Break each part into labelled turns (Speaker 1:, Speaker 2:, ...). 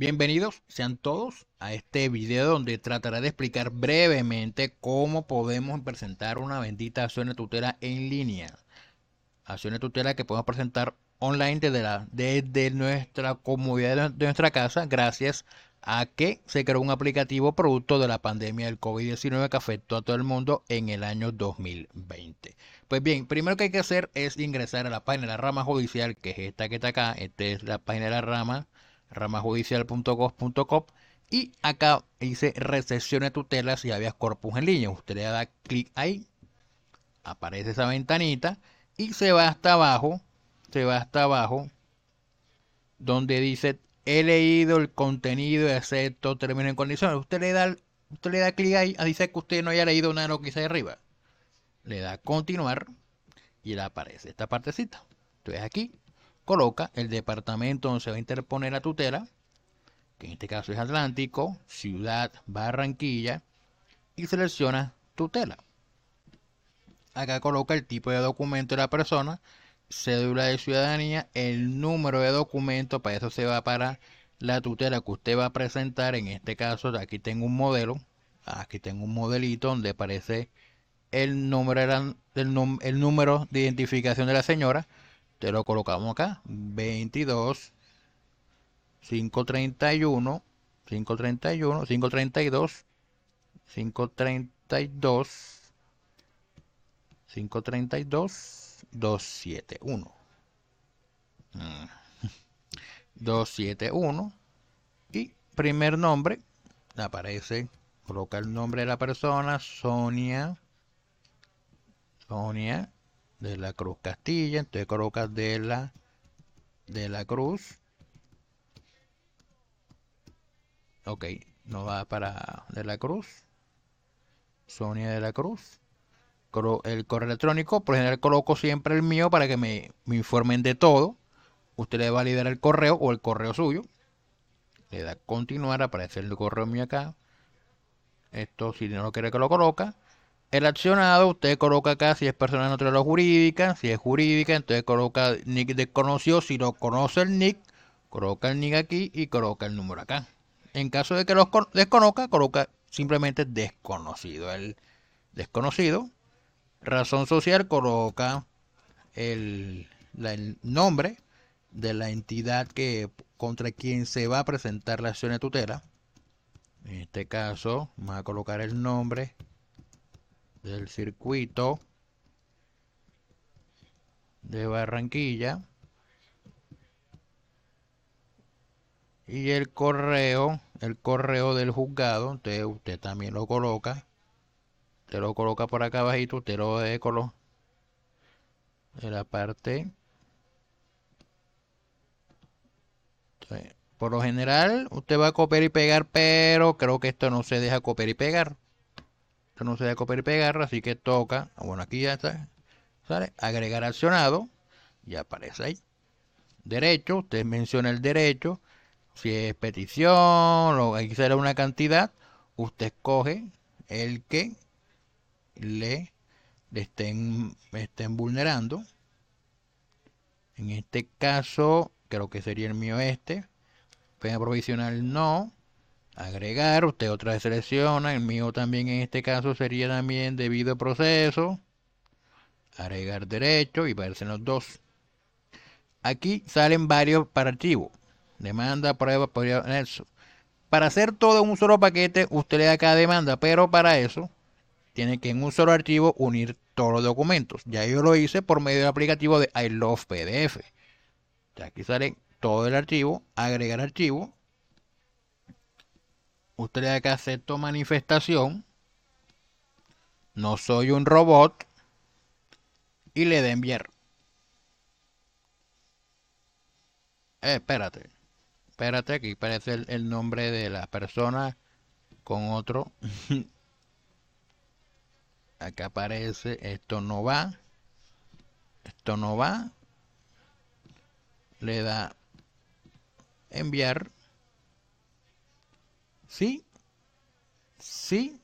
Speaker 1: Bienvenidos sean todos a este video donde trataré de explicar brevemente cómo podemos presentar una bendita acción de tutela en línea. Acción de tutela que podemos presentar online desde, la, desde nuestra comodidad de nuestra casa gracias a que se creó un aplicativo producto de la pandemia del COVID-19 que afectó a todo el mundo en el año 2020. Pues bien, primero que hay que hacer es ingresar a la página de la rama judicial, que es esta que está acá. Esta es la página de la rama ramajudicial.gov.co y acá dice recepción de tutelas y habeas corpus en línea. Usted le da clic ahí, aparece esa ventanita y se va hasta abajo, se va hasta abajo donde dice he leído el contenido excepto términos en condiciones. Usted le da usted le da clic ahí, dice que usted no haya leído nada lo que dice arriba. Le da continuar y le aparece esta partecita. Entonces aquí coloca el departamento donde se va a interponer la tutela, que en este caso es Atlántico, Ciudad Barranquilla, y selecciona tutela. Acá coloca el tipo de documento de la persona, cédula de ciudadanía, el número de documento, para eso se va para la tutela que usted va a presentar. En este caso, aquí tengo un modelo, aquí tengo un modelito donde aparece el número, el, el número de identificación de la señora te lo colocamos acá. 22, 531, 531, 532, 532, 532, 271. 271 y primer nombre aparece coloca el nombre de la persona Sonia Sonia de la Cruz Castilla, entonces colocas de la de la Cruz. Ok, no va para de la Cruz. Sonia de la Cruz. El correo electrónico, por general coloco siempre el mío para que me, me informen de todo. Usted le va a validar el correo o el correo suyo. Le da continuar, aparece el correo mío acá. Esto si no lo quiere que lo coloca. El accionado, usted coloca acá si es persona natural o jurídica. Si es jurídica, entonces coloca nick desconocido. Si lo conoce el nick, coloca el nick aquí y coloca el número acá. En caso de que lo desconozca, coloca simplemente desconocido. El desconocido. Razón social, coloca el, el nombre de la entidad que contra quien se va a presentar la acción de tutela. En este caso, vamos a colocar el nombre del circuito de Barranquilla. Y el correo el correo del juzgado usted, usted también lo coloca. Usted lo coloca por acá abajito usted lo de de la parte. Por lo general usted va a copiar y pegar pero creo que esto no se deja copiar y pegar no se debe copiar y pegar, así que toca, bueno, aquí ya está, ¿sale? Agregar accionado, y aparece ahí. Derecho, usted menciona el derecho, si es petición o hay que ser una cantidad, usted escoge el que le, estén, estén vulnerando. En este caso, creo que sería el mío este. Pena provisional no agregar, usted otra vez selecciona, el mío también en este caso sería también debido proceso, agregar derecho y verse los dos. Aquí salen varios para archivo, demanda, prueba, prueba, eso. Para hacer todo en un solo paquete, usted le da cada demanda, pero para eso tiene que en un solo archivo unir todos los documentos. Ya yo lo hice por medio del aplicativo de I Love PDF. aquí sale todo el archivo, agregar archivo, usted le que acepto manifestación, no soy un robot, y le da enviar. Eh, espérate, espérate, aquí aparece el, el nombre de la persona con otro. Acá aparece, esto no va, esto no va, le da enviar Sí. Sí.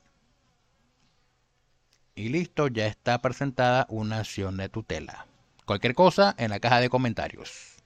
Speaker 1: Y listo, ya está presentada una acción de tutela. Cualquier cosa en la caja de comentarios.